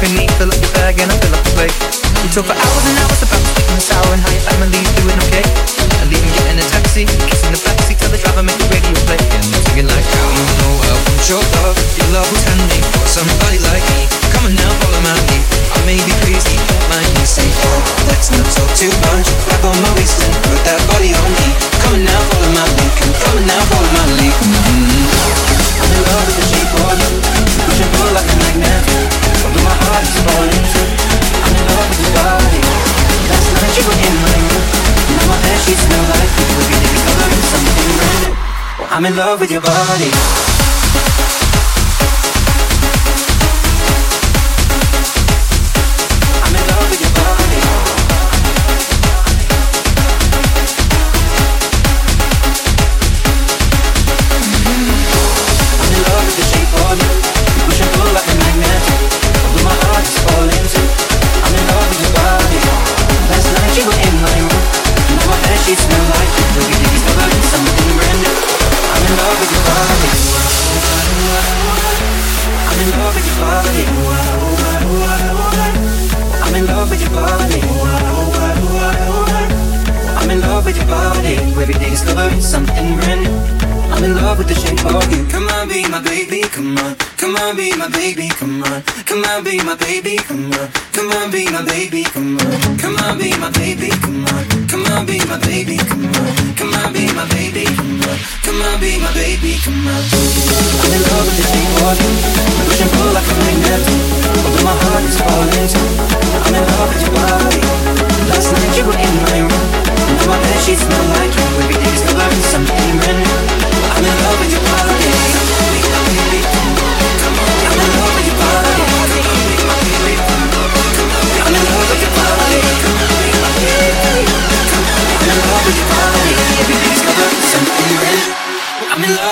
beneath, fill up your bag and I fill up the plate. We talk for hours and hours about love with your body.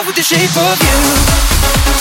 with the shape of you.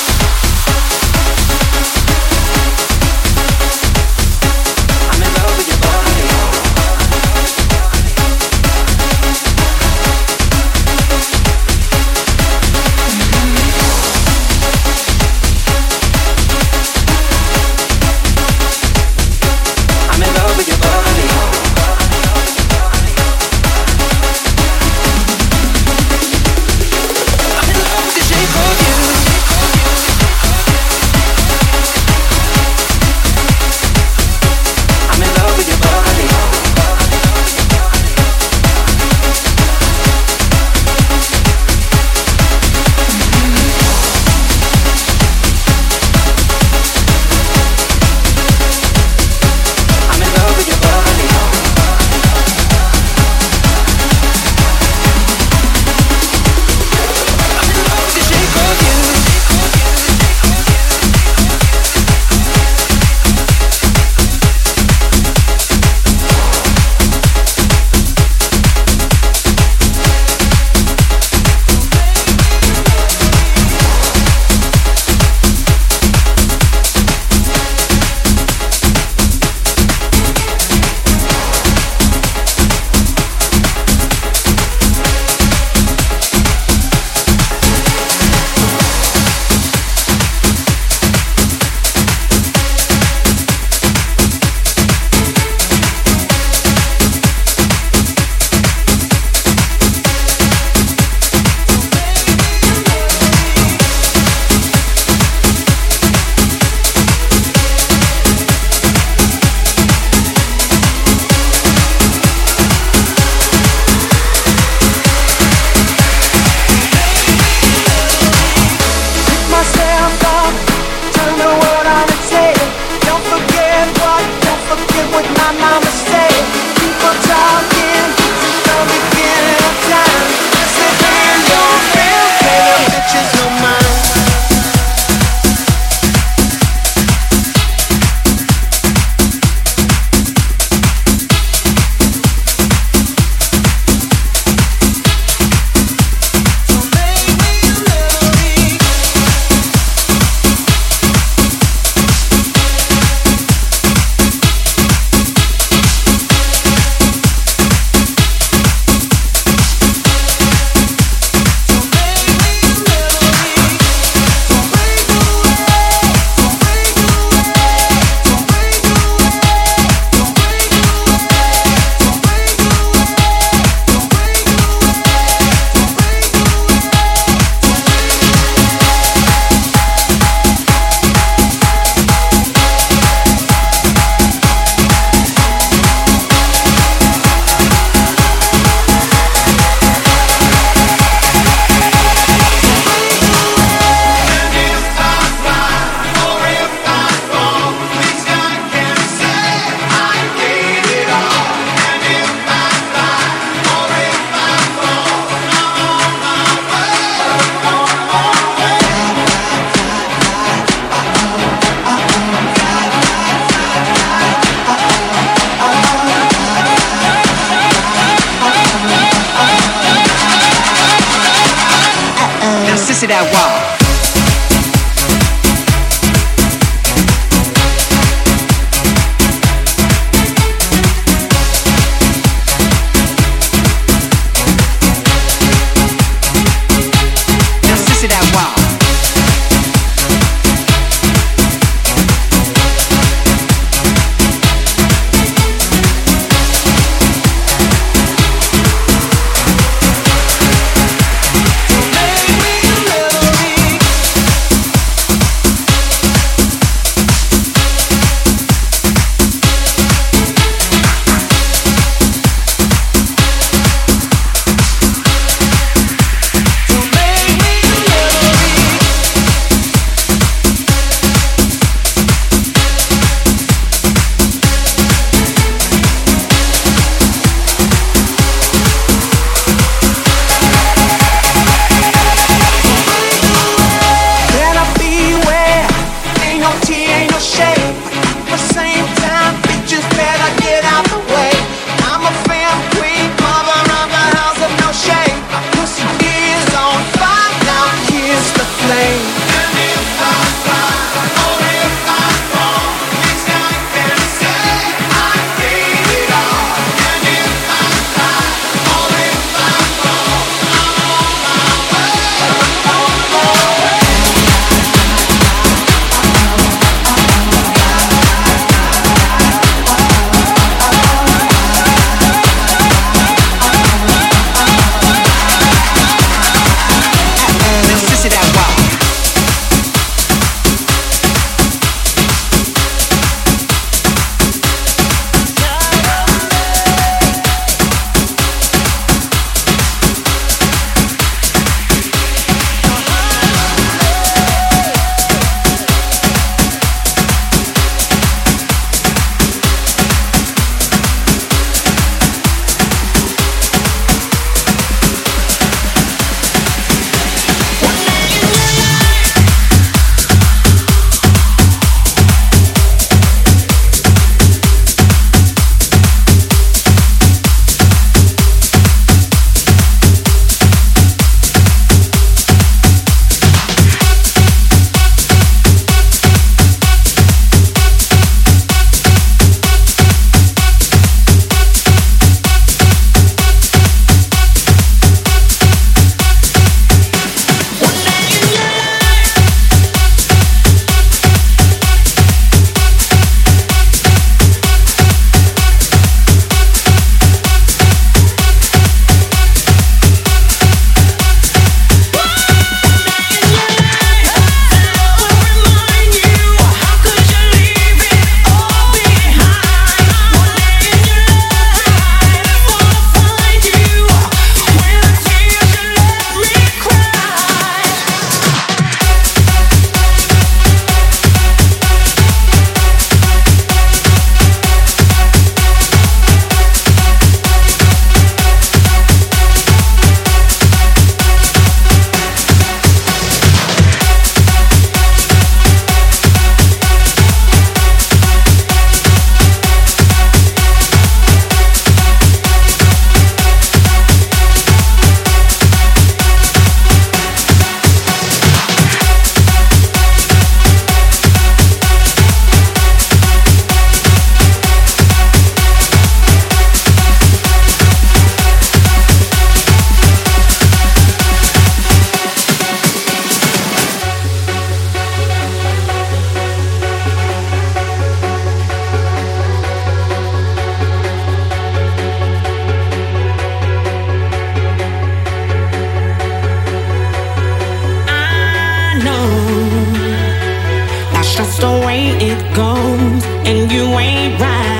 the way it goes, and you ain't right.